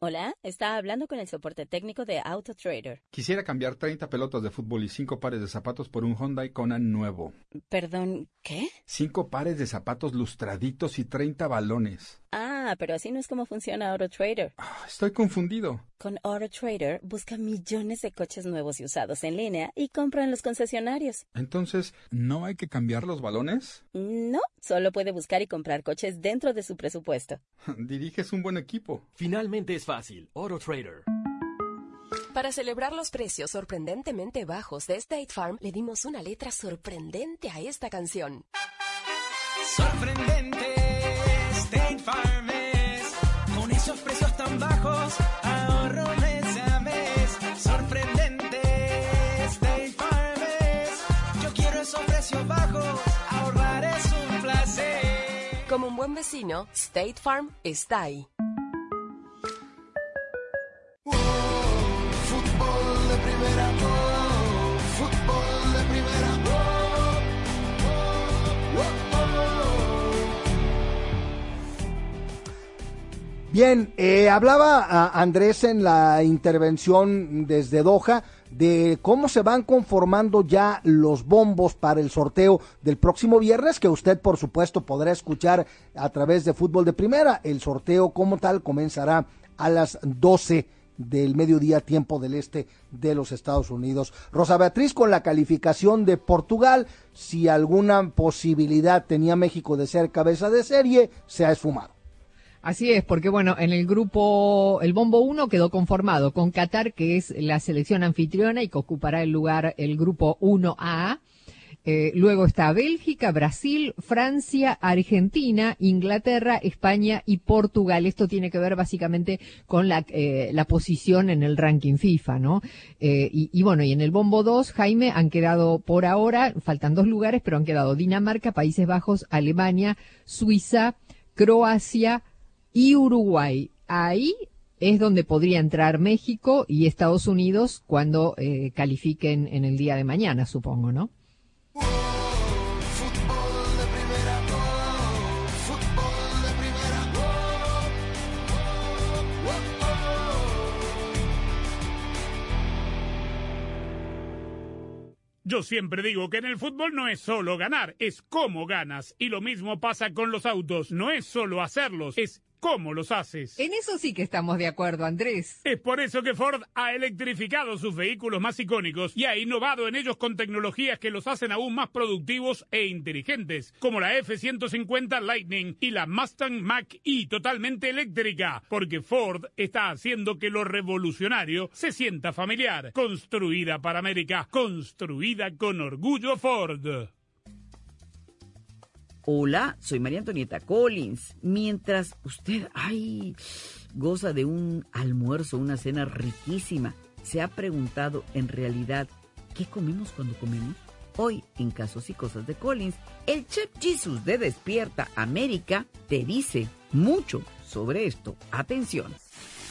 F: Hola, está hablando con el soporte técnico de AutoTrader.
U: Quisiera cambiar 30 pelotas de fútbol y 5 pares de zapatos por un Hyundai Conan nuevo.
F: Perdón, ¿qué?
U: 5 pares de zapatos lustraditos y 30 balones.
F: Ah, pero así no es como funciona AutoTrader.
U: Ah, estoy confundido.
F: Con AutoTrader busca millones de coches nuevos y usados en línea y compra en los concesionarios.
U: Entonces, ¿no hay que cambiar los balones?
F: No, solo puede buscar y comprar coches dentro de su presupuesto.
U: Diriges un buen equipo.
V: Finalmente es fácil. AutoTrader.
W: Para celebrar los precios sorprendentemente bajos de State Farm, le dimos una letra sorprendente a esta canción.
O: Sorprendente,
W: vecino, State Farm está ahí.
A: Bien, eh, hablaba a Andrés en la intervención desde Doha de cómo se van conformando ya los bombos para el sorteo del próximo viernes, que usted por supuesto podrá escuchar a través de Fútbol de Primera. El sorteo como tal comenzará a las 12 del mediodía tiempo del este de los Estados Unidos. Rosa Beatriz con la calificación de Portugal, si alguna posibilidad tenía México de ser cabeza de serie, se ha esfumado.
B: Así es, porque bueno, en el grupo, el bombo 1 quedó conformado con Qatar, que es la selección anfitriona y que ocupará el lugar el grupo 1A. Eh, luego está Bélgica, Brasil, Francia, Argentina, Inglaterra, España y Portugal. Esto tiene que ver básicamente con la, eh, la posición en el ranking FIFA, ¿no? Eh, y, y, bueno, y en el bombo 2, Jaime, han quedado por ahora, faltan dos lugares, pero han quedado Dinamarca, Países Bajos, Alemania, Suiza, Croacia y Uruguay. Ahí es donde podría entrar México y Estados Unidos cuando califiquen en el día de mañana, supongo, ¿no?
K: Yo siempre digo que en el fútbol no es solo ganar, es cómo ganas. Y lo mismo pasa con los autos, no es solo hacerlos, es cómo los haces.
X: En eso sí que estamos de acuerdo, Andrés.
K: Es por eso que Ford ha electrificado sus vehículos más icónicos y ha innovado en ellos con tecnologías que los hacen aún más productivos e inteligentes, como la F-150 Lightning y la Mustang Mach-E totalmente eléctrica, porque Ford está haciendo que lo revolucionario se sienta familiar. Construida para América, construida con orgullo Ford.
M: Hola, soy María Antonieta Collins. Mientras usted, ay, goza de un almuerzo, una cena riquísima, ¿se ha preguntado en realidad qué comemos cuando comemos? Hoy, en Casos y Cosas de Collins, el chef Jesus de Despierta América te dice mucho sobre esto. Atención.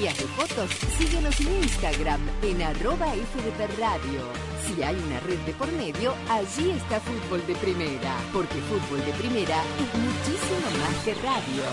B: de fotos, síguenos en Instagram en arroba FDP Radio. Si hay una red de por medio, allí está Fútbol de Primera, porque Fútbol de Primera es muchísimo más que radio.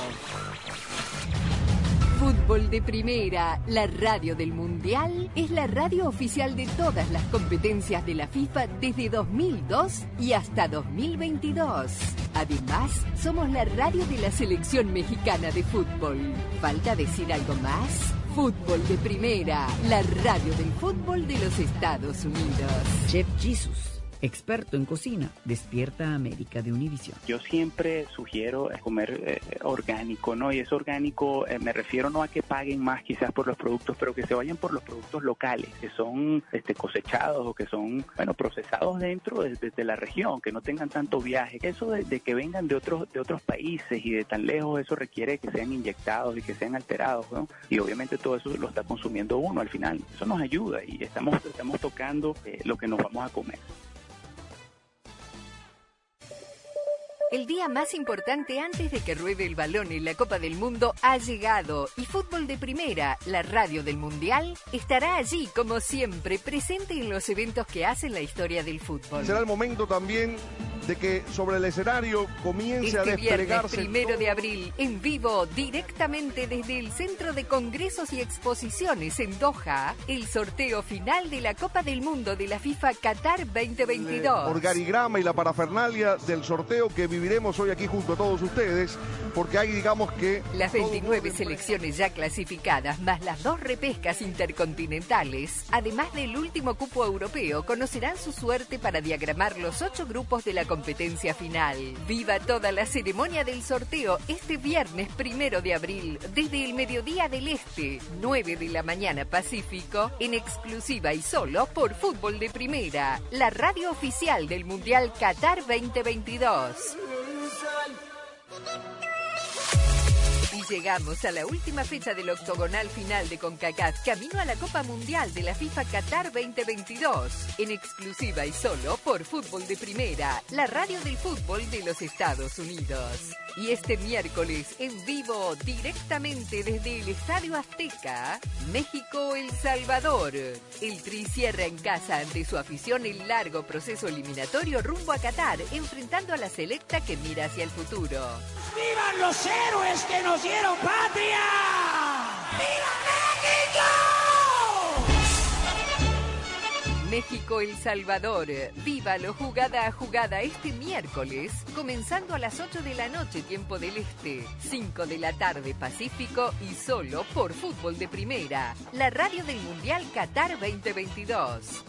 B: Fútbol de Primera, la radio del Mundial, es la radio oficial de todas las competencias de la FIFA desde 2002 y hasta 2022. Además, somos la radio de la selección mexicana de fútbol. ¿Falta decir algo más? Fútbol de Primera, la radio del fútbol de los Estados Unidos.
M: Chef Jesus, experto en cocina, despierta América de Univision.
Y: Yo siempre sugiero comer eh, orgánico, ¿no? Y es orgánico, eh, me refiero no a que paguen más quizás por los productos, pero que se vayan por los productos locales, que son este, cosechados o que son, bueno, procesados dentro de, la región, que no tengan tanto viaje. Eso de, de que vengan de otros, de otros países y de tan lejos, eso requiere que sean inyectados y que sean alterados, ¿no? Y obviamente todo eso lo está consumiendo uno al final. Eso nos ayuda y estamos, estamos tocando eh, lo que nos vamos a comer.
B: El día más importante antes de que ruede el balón en la Copa del Mundo ha llegado y Fútbol de Primera, la radio del Mundial, estará allí como siempre, presente en los eventos que hacen la historia del fútbol.
P: Será el momento también de que sobre el escenario comience a
B: Este viernes
P: desplegarse
B: primero de abril, en vivo, directamente desde el Centro de Congresos y Exposiciones en Doha, el sorteo final de la Copa del Mundo de la FIFA Qatar 2022.
P: organigrama y la parafernalia del sorteo que viviremos hoy aquí junto a todos ustedes, porque hay, digamos que...
B: Las 29 selecciones ya clasificadas, más las dos repescas intercontinentales, además del último cupo europeo, conocerán su suerte para diagramar los ocho grupos de la competencia final. Viva toda la ceremonia del sorteo este viernes primero de abril, desde el mediodía del este, 9 de la mañana Pacífico, en exclusiva y solo por Fútbol de Primera, la radio oficial del Mundial Qatar 2022. Look up! Llegamos a la última fecha del octogonal final de CONCACAF, camino a la Copa Mundial de la FIFA Qatar 2022, en exclusiva y solo por Fútbol de Primera, la radio del fútbol de los Estados Unidos. Y este miércoles, en vivo, directamente desde el Estadio Azteca, México-El Salvador. El Tri cierra en casa ante su afición el largo proceso eliminatorio rumbo a Qatar, enfrentando a la selecta que mira hacia el futuro.
O: ¡Vivan los héroes que nos dieron patria! ¡Viva México!
B: México-El Salvador. Vívalo jugada a jugada este miércoles, comenzando a las 8 de la noche, tiempo del Este, 5 de la tarde Pacífico y solo por Fútbol de Primera, la radio del Mundial Qatar 2022.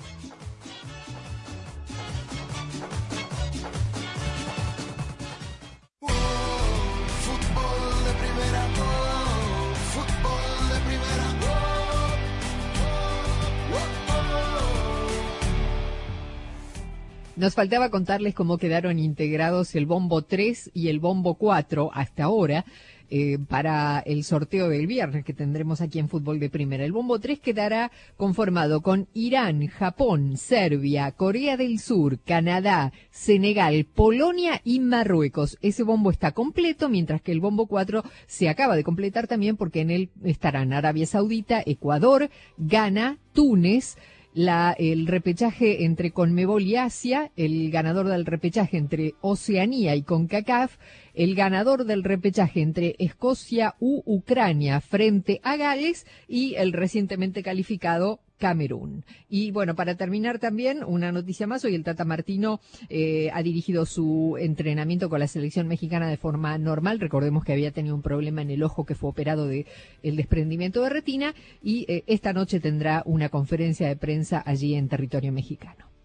B: Nos faltaba contarles cómo quedaron integrados el bombo 3 y el bombo 4 hasta ahora. eh, para el sorteo del viernes que tendremos aquí en Fútbol de Primera. El bombo 3 quedará conformado con Irán, Japón, Serbia, Corea del Sur, Canadá, Senegal, Polonia y Marruecos. Ese bombo está completo, mientras que el bombo 4 se acaba de completar también porque en él estarán Arabia Saudita, Ecuador, Ghana, Túnez, la, el repechaje entre Conmebol y Asia, el ganador del repechaje entre Oceanía y CONCACAF, el ganador del repechaje entre Escocia u Ucrania frente a Gales y el recientemente calificado Camerún. Y bueno, para terminar también, una noticia más, hoy el Tata Martino eh, ha dirigido su entrenamiento con la selección mexicana de forma normal. Recordemos que había tenido un problema en el ojo que fue operado de el desprendimiento de retina y eh, esta noche tendrá una conferencia de prensa allí en territorio mexicano.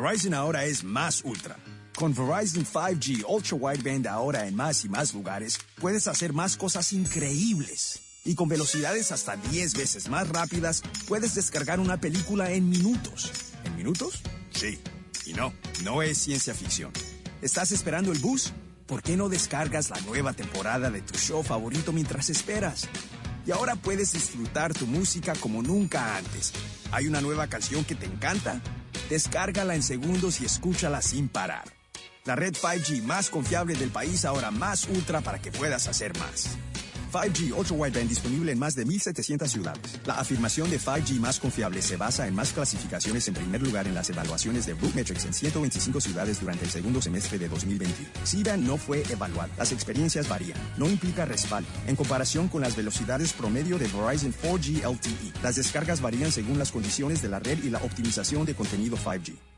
E: Verizon ahora es más ultra. Con Verizon 5G Ultra Wideband ahora en más y más lugares, puedes hacer más cosas increíbles. Y con velocidades hasta 10 veces más rápidas, puedes descargar una película en minutos. ¿En minutos? Sí. Y no, no es ciencia ficción. ¿Estás esperando el bus? ¿Por qué no descargas la nueva temporada de tu show favorito mientras esperas? Y ahora puedes disfrutar tu música como nunca antes. ¿Hay una nueva canción que te encanta? Descárgala en segundos y escúchala sin parar. La red 5G más confiable del país ahora más ultra para que puedas hacer más. 5G Ultra Wideband disponible en más de 1.700 ciudades. La afirmación de 5G más confiable se basa en más clasificaciones en primer lugar en las evaluaciones de Bookmetrics en 125 ciudades durante el segundo semestre de 2021. SIDA no fue evaluado. Las experiencias varían. No implica respaldo. En comparación con las velocidades promedio de Verizon 4G LTE, las descargas varían según las condiciones de la red y la optimización de contenido 5G.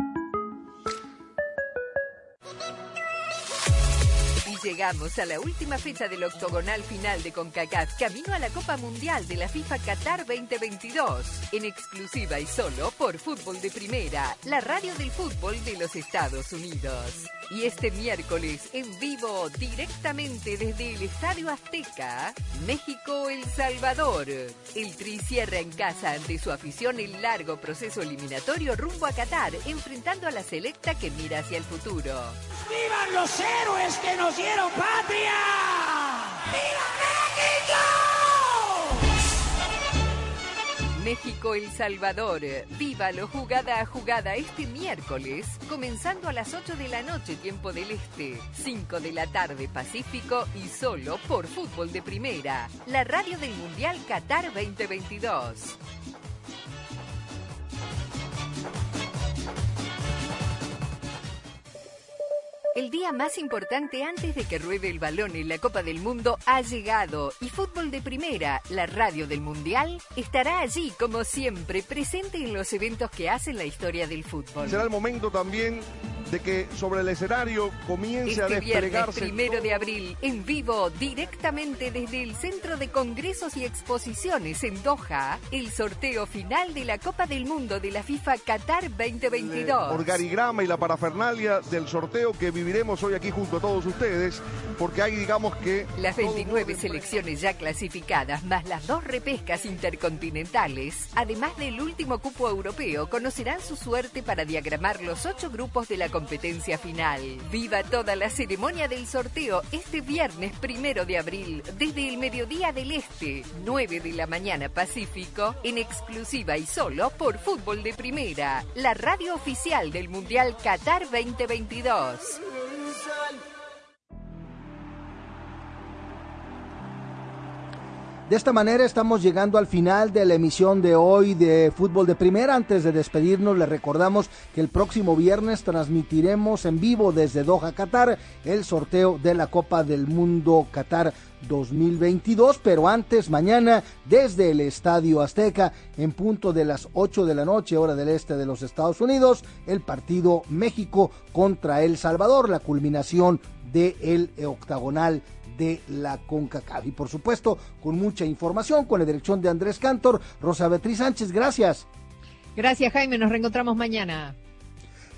W: Llegamos a la última fecha del octogonal final de CONCACAF, camino a la Copa Mundial de la FIFA Qatar 2022, en exclusiva y solo por Fútbol de Primera, la radio del fútbol de los Estados Unidos. Y este miércoles, en vivo, directamente desde el Estadio Azteca, México-El Salvador. El Tri cierra en casa ante su afición el largo proceso eliminatorio rumbo a Qatar, enfrentando a la selecta que mira hacia el futuro.
O: ¡Vivan los héroes que nos dieron patria! ¡Viva México!
W: México-El Salvador. Vívalo jugada a jugada este miércoles, comenzando a las 8 de la noche, tiempo del Este, 5 de la tarde Pacífico y solo por Fútbol de Primera, la radio del Mundial Qatar 2022. El día más importante antes de que ruede el balón en la Copa del Mundo ha llegado y Fútbol de Primera, la radio del Mundial, estará allí como siempre, presente en los eventos que hacen la historia del fútbol.
P: Será el momento también de que sobre el escenario comience a
W: Este viernes
P: desplegarse
W: primero de abril, en vivo, directamente desde el Centro de Congresos y Exposiciones en Doha, el sorteo final de la Copa del Mundo de la FIFA Qatar 2022.
P: organigrama y la parafernalia del sorteo que viviremos hoy aquí junto a todos ustedes, porque hay, digamos que...
W: Las 29 selecciones ya clasificadas, más las dos repescas intercontinentales, además del último cupo europeo, conocerán su suerte para diagramar los ocho grupos de la
B: competencia final. Viva toda la ceremonia del sorteo este viernes primero de abril, desde el mediodía del Este, 9 de la mañana Pacífico, en exclusiva y solo por Fútbol de Primera, la radio oficial del Mundial Qatar 2022.
A: De esta manera estamos llegando al final de la emisión de hoy de Fútbol de Primera. Antes de despedirnos, les recordamos que el próximo viernes transmitiremos en vivo desde Doha, Qatar, el sorteo de la Copa del Mundo Qatar 2022, pero antes, mañana, desde el Estadio Azteca, en punto de las 8 de la noche, hora del este de los Estados Unidos, el partido México contra El Salvador, la culminación del octagonal de la CONCACAF. Y por supuesto, con mucha información, con la dirección de Andrés Cantor, Rosa Beatriz Sánchez, gracias.
Z: Gracias, Jaime, nos reencontramos mañana.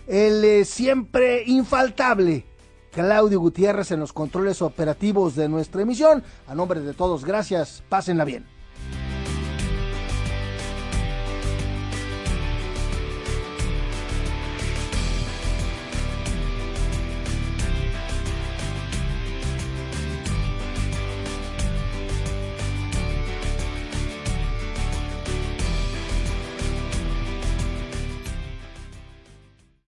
A: El eh, siempre infaltable Claudio Gutiérrez en los controles operativos de nuestra emisión. A nombre de todos, gracias, pásenla bien.